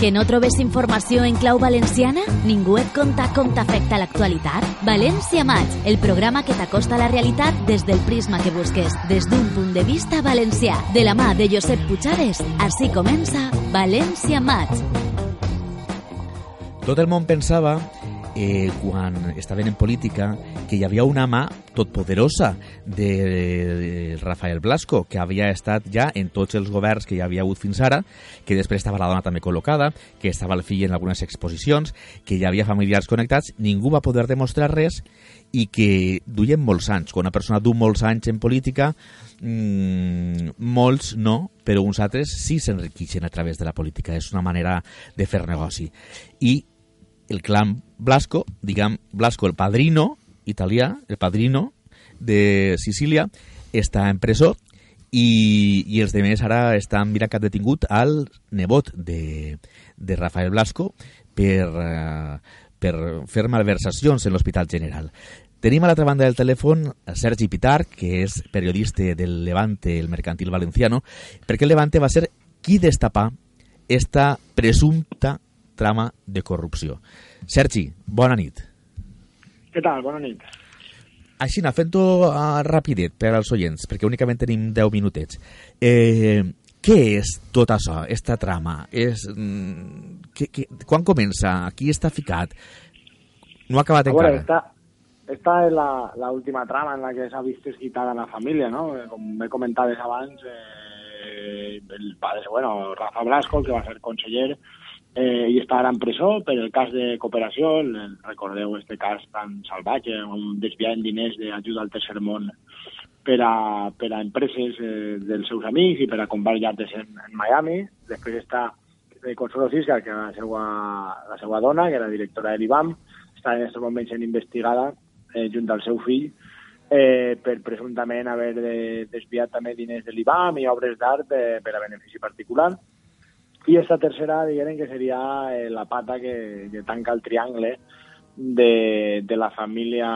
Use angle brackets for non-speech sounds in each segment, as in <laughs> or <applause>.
Que no trobes informació en clau valenciana? Ningú et conta com t'afecta l'actualitat? València Maig, el programa que t'acosta a la realitat des del prisma que busques, des d'un punt de vista valencià. De la mà de Josep Puigades, així comença València Maig. Tot el món pensava eh, quan estaven en política que hi havia una mà totpoderosa de, Rafael Blasco, que havia estat ja en tots els governs que hi havia hagut fins ara, que després estava la dona també col·locada, que estava el fill en algunes exposicions, que hi havia familiars connectats, ningú va poder demostrar res i que duien molts anys. Quan una persona du molts anys en política, mmm, molts no, però uns altres sí s'enriqueixen a través de la política. És una manera de fer negoci. I el clan Blasco, diguem Blasco el padrino italià, el padrino de Sicília, està en presó i, i els demés ara estan mirant que han detingut al nebot de, de Rafael Blasco per, uh, per fer malversacions en l'Hospital General. Tenim a l'altra banda del telèfon a Sergi Pitar, que és periodista del Levante, el mercantil valenciano, perquè el Levante va ser qui destapà esta presumpta trama de corrupció. Sergi, bona nit. Què tal? Bona nit. Així, fent-ho uh, rapidet per als oients, perquè únicament tenim 10 minutets. Eh, què és tot això, esta trama? És, mm, que, que, quan comença? Qui està ficat? No ha acabat veure, encara. Esta, esta és l'última trama en la que s'ha vist esquitada la família, no? Com me comentaves abans, eh, el padre, bueno, Rafa Blasco, que va ser conseller, eh, i està ara en presó per el cas de cooperació, recordeu este cas tan salvatge, on desviant diners d'ajuda al tercer món per a, per a empreses eh, dels seus amics i per a comprar llates en, en Miami. Després està eh, Consuelo Cisca, que la seva, la seva dona, que era directora de l'IBAM, està en aquest moment sent investigada eh, junt al seu fill eh, per presumptament haver de, desviat també diners de l'IBAM i obres d'art eh, per a benefici particular. I esta tercera, diguem que seria eh, la pata que, que tanca el triangle de, de la família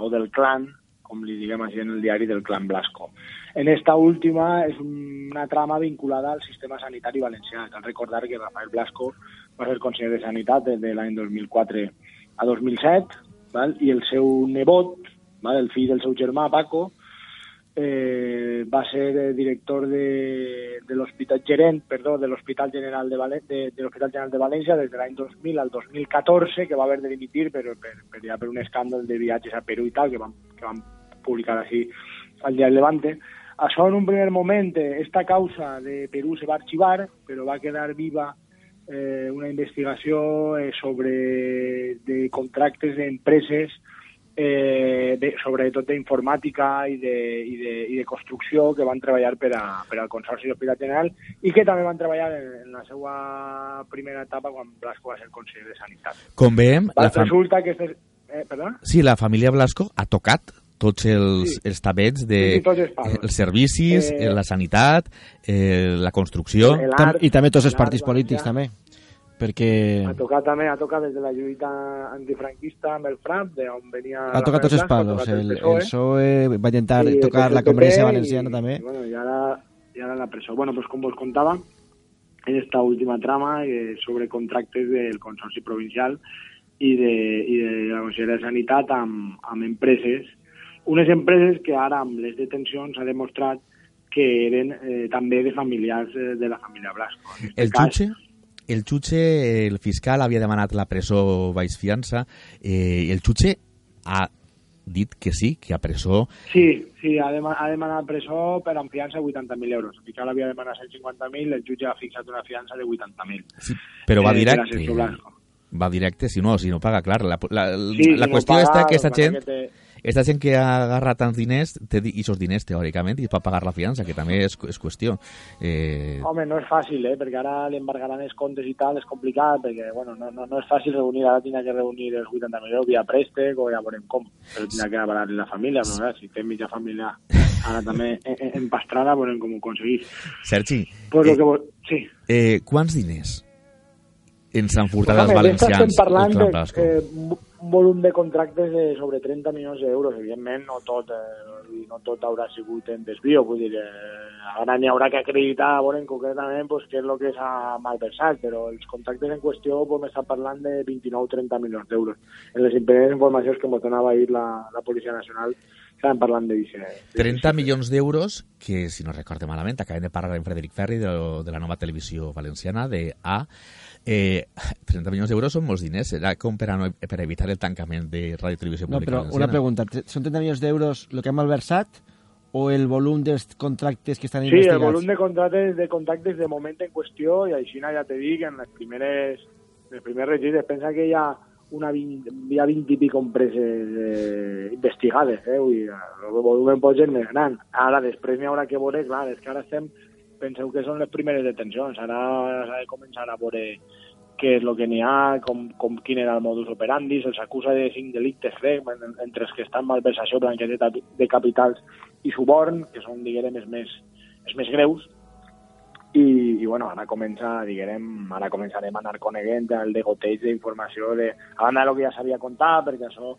o del clan, com li diguem així en el diari del clan Blasco. En esta última és una trama vinculada al sistema sanitari valencià. Cal recordar que Rafael Blasco va ser conseller de Sanitat des de l'any 2004 a 2007, val? i el seu nebot, val? el fill del seu germà, Paco, eh, va ser eh, director de, de l'Hospital Gerent, perdó, de l'Hospital General de, Valen de, de l'Hospital General de València des de l'any 2000 al 2014, que va haver de dimitir per, per, per, ja per un escàndol de viatges a Perú i tal, que van, que van publicar així al diari Levante. Això en un primer moment, eh, esta causa de Perú se va arxivar, però va quedar viva eh, una investigació eh, sobre de contractes d'empreses eh, de, sobretot d'informàtica i, de, i, de, i de construcció que van treballar per, a, per al Consorci de l'Hospital General i que també van treballar en, en la seva primera etapa quan Blasco va ser conseller de Sanitat. Com veiem... La fam... Resulta que... Este, eh, perdona? Sí, la família Blasco ha tocat tots els, sí. els tabets de sí, tots els, els servicis, eh, la sanitat, eh, la construcció... I també tots els partits polítics, també perquè... Ha tocat també, ha tocat des de la lluita antifranquista amb el FRAP, d'on venia... Ha tocat tots els palos, el, el, PSOE, el PSOE va intentar sí, tocar la Congressa Valenciana i, també. I, bueno, i ara, i ara la presó. Bueno, pues com vos contava, en esta última trama eh, sobre contractes del Consorci Provincial i de, i de la Conselleria de Sanitat amb, amb empreses, unes empreses que ara amb les detencions s'ha demostrat que eren eh, també de familiars eh, de la família Blasco. El cas, jutge? El jutge, el fiscal havia demanat la presó baix fiança, eh, el jutge ha dit que sí, que a presó... Sí, sí, ha, deman ha demanat presó per amb fiança 80.000 euros. El fiscal havia demanat 150.000, el jutge ha fixat una fiança de 80.000. Sí, però va eh, directe. Va directe, si no, si no paga, clar. La, la, sí, la si qüestió no paga, està que aquesta gent... Que te esta gent que agarra tants diners té aquests diners teòricament i pot pagar la fiança, que també és, és qüestió. Eh... Home, no és fàcil, eh? perquè ara l'embargaran els comptes i tal, és complicat, perquè bueno, no, no, no és fàcil reunir, ara tindrà que reunir els 80 milions via préstec o ja veurem com, però tindrà que avalar la família, però si té mitja família ara també empastrada, veurem com ho aconseguís. Sergi, pues eh, que sí. eh, quants diners ens han furtat els valencians? Estem parlant de, eh, un volum de contractes de sobre 30 milions d'euros. Evidentment, no tot, eh, no tot haurà sigut en desvio. Vull dir, eh, ara n'hi haurà que acreditar veure, concretament pues, què és el que s'ha malversat, però els contractes en qüestió podem estar parlant de 29-30 milions d'euros. En les informacions que ens donava ahir la, la Policia Nacional estàvem parlant de 30 milions d'euros que, si no recorde malament, acabem de parlar amb Frederic Ferri de, de la nova televisió valenciana, de A, eh, 30 milions d'euros són molts diners. Era com per, a, no, per evitar el tancament de Ràdio i Televisió Pública no, però Valenciana. Una pregunta, són 30 milions d'euros el que hem malversat o el volum dels contractes que estan sí, investigats? Sí, el volum de contractes, de contractes de moment en qüestió, i així ja te dic, en les primeres, en els primers registres, pensa que hi ha una 20, hi ha 20 i pico empreses eh, investigades, eh? Vull dir, el volum pot ser més gran. Ara, després n'hi haurà que veure, clar, és que ara estem, penseu que són les primeres detencions, ara s'ha de començar a veure què és el que n'hi ha, com, com quin era el modus operandi, se'ls acusa de cinc delictes, crec, entre els que estan malversació, blanqueig de capitals i suborn, que són, diguem, més, els més greus, i, i bueno, ara comença, diguem, ara començarem a anar coneguent el degoteig d'informació de, a banda del que ja sabia contar, perquè això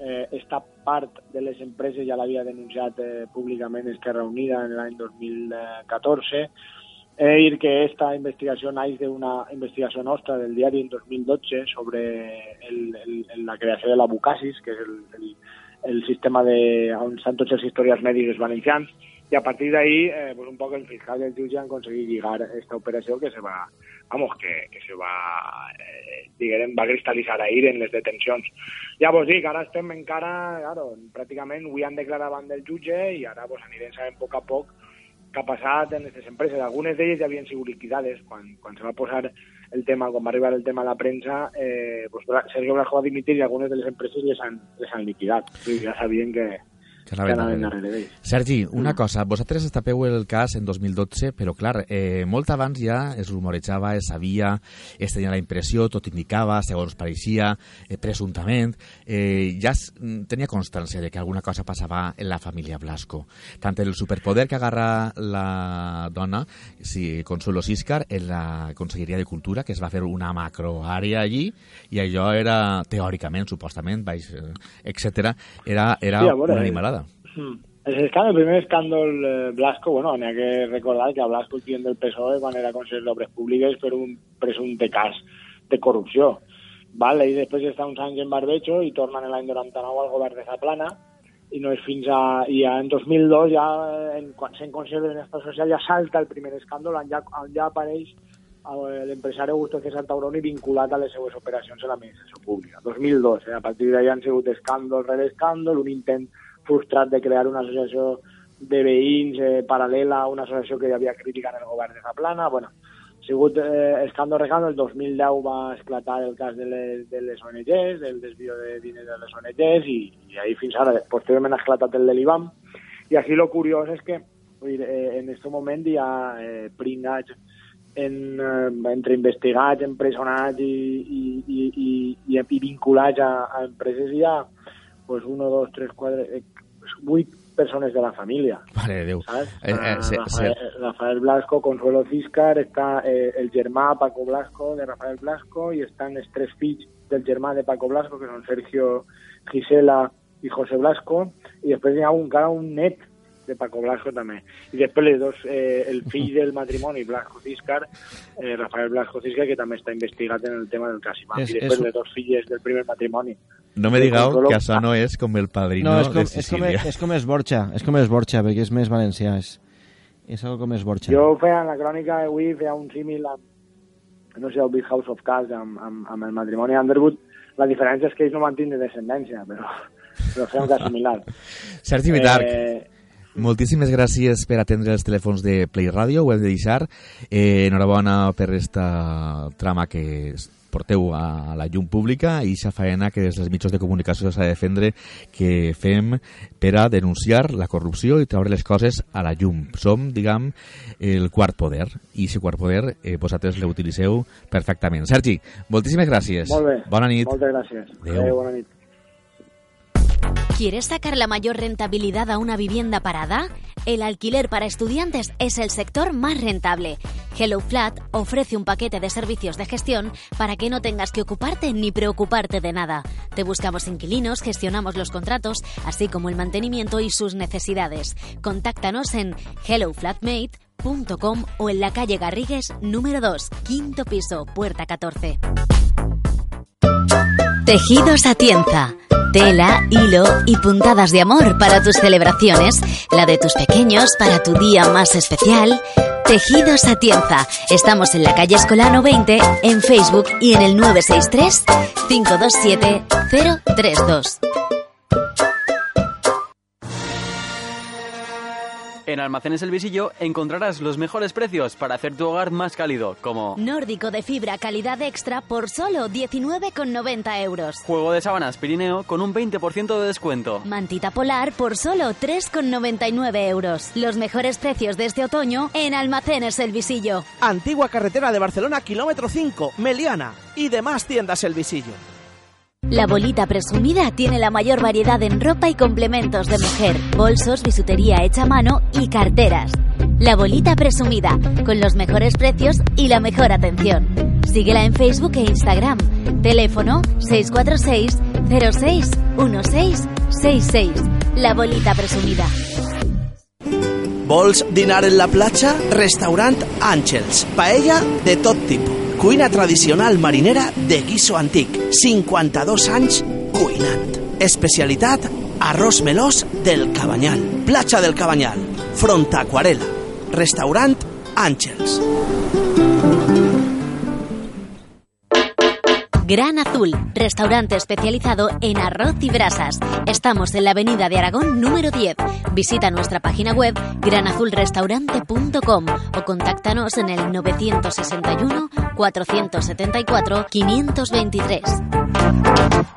eh, esta part de les empreses ja l'havia denunciat eh, públicament Esquerra Unida en l'any 2014. He de dir que esta investigació naix d'una investigació nostra del diari en 2012 sobre el, el, la creació de la Bucasis, que és el, el, el sistema de, on estan tots els historials mèdics valencians, y a partir de ahí, eh, pues un poco el fiscal y el jutge han conseguido llegar a esta operación que se va, vamos, que, que se va, eh, diguem, va cristalitzar ahir en les detencions. Ja vos dic, ara estem encara, claro, pràcticament avui han declarat davant del jutge i ara pues, anirem sabent a poc a poc què ha passat en aquestes empreses. Algunes d'elles ja havien sigut liquidades quan, quan se va posar el tema, quan va arribar el tema a la premsa, eh, pues, Sergio Blasco va dimitir i algunes de les empreses les han, les han liquidat. Sí, ja sabien que, que anaven darrere. darrere d'ell. Sergi, una mm. cosa, vosaltres estapeu el cas en 2012, però clar, eh, molt abans ja es rumorejava, es sabia, es tenia la impressió, tot indicava, segons pareixia, eh, presumptament, eh, ja es, mm, tenia constància de que alguna cosa passava en la família Blasco. Tant el superpoder que agarra la dona, si Consuelo Siscar, en la Conselleria de Cultura, que es va fer una macroàrea allí, i allò era, teòricament, supostament, baix, eh, etc era, era sí, una animalada. Mm. El, escàndol, el primer escàndol eh, Blasco, bueno, n'hi ha que recordar que a Blasco el del PSOE quan era conseller d'Obres Públiques per un presumpte cas de corrupció. Vale? I després està uns anys en barbecho i tornen l'any 99 al govern de Zaplana i no és fins a... i ja en 2002 ja, en, quan sent conseller de Benestar Social ja salta el primer escàndol on ja, on ja apareix l'empresari Augusto César Tauroni vinculat a les seues operacions a l'administració pública. 2002, eh? a partir d'allà han sigut escàndol rere escàndol, un intent frustrat de crear una associació de veïns eh, paral·lela a una associació que hi havia crítica en el govern de Zaplana. Bueno, ha sigut eh, escàndol recant, el 2010 va esclatar el cas de les, de les ONGs, del desvio de diners de les ONGs, i, i ahir fins ara, posteriorment ha esclatat el de l'IBAM. I així lo curiós és que dir, eh, en aquest moment hi ha eh, pringats en, eh, entre investigats, empresonats i, i, i, i, i, vinculats a, a empreses hi ha pues, uno, dos, tres, quatre, eh, vuit persones de la família. Mare de Déu. Saps? Eh, eh, sí, Rafael, sí. Rafael Blasco, Consuelo Ciscar, està eh, el germà Paco Blasco de Rafael Blasco i estan els tres fills del germà de Paco Blasco, que són Sergio, Gisela i José Blasco, i després hi ha un, encara un net de Paco Blasco també. I després les dos, eh, el fill del matrimoni, Blasco Ciscar, eh, Rafael Blasco Ciscar, que també està investigat en el tema del Casimán. I després és... les dos filles del primer matrimoni. No me digueu que això no és com el padrino no, és com, de Sicília. És com, és com Esborxa, és com Esborxa, perquè és més valencià, és, és algo com Esborxa. Jo feia en la crònica d'avui, feia un símil amb, no sé, el Big House of Cards, amb, amb, amb el matrimoni Underwood, la diferència és que ells no van tindre descendència, però, però feia un cas similar. <laughs> Sergi Vitarc, eh, moltíssimes gràcies per atendre els telèfons de Play Radio, ho hem de deixar. Eh, enhorabona per esta trama que porteu a la llum pública i aquesta faena que des dels mitjans de comunicació s'ha de defendre que fem per a denunciar la corrupció i treure les coses a la llum. Som, diguem, el quart poder i aquest quart poder eh, vosaltres l'utilitzeu perfectament. Sergi, moltíssimes gràcies. Molt bé. Bona nit. Moltes gràcies. Adéu. Adéu bona nit. ¿Quieres sacar la mayor rentabilidad a una vivienda parada? El alquiler para estudiantes es el sector más rentable HelloFlat ofrece un paquete de servicios de gestión para que no tengas que ocuparte ni preocuparte de nada. Te buscamos inquilinos, gestionamos los contratos, así como el mantenimiento y sus necesidades. Contáctanos en helloflatmate.com o en la calle Garrigues número 2, quinto piso, puerta 14. Tejidos Atienza. Tela, hilo y puntadas de amor para tus celebraciones, la de tus pequeños para tu día más especial. Tejidos Atienza. Estamos en la calle Escolano 20, en Facebook y en el 963 527 032. En Almacenes El Visillo encontrarás los mejores precios para hacer tu hogar más cálido, como Nórdico de fibra calidad extra por solo 19,90 euros. Juego de sábanas Pirineo con un 20% de descuento. Mantita polar por solo 3,99 euros. Los mejores precios de este otoño en Almacenes El Visillo. Antigua carretera de Barcelona, kilómetro 5, Meliana y demás tiendas El Visillo. La Bolita Presumida tiene la mayor variedad en ropa y complementos de mujer, bolsos, bisutería hecha a mano y carteras. La Bolita Presumida, con los mejores precios y la mejor atención. Síguela en Facebook e Instagram. Teléfono 646 06 1666. La Bolita Presumida. Vols dinar en la platja? Restaurant Àngels. Paella de tot tipus. Cuina tradicional marinera de guiso antic. 52 anys cuinant. Especialitat arròs melós del Cabanyal. Platja del Cabanyal. Front Aquarela. Restaurant Àngels. Gran Azul, restaurante especializado en arroz y brasas. Estamos en la Avenida de Aragón número 10. Visita nuestra página web granazulrestaurante.com o contáctanos en el 961 474 523.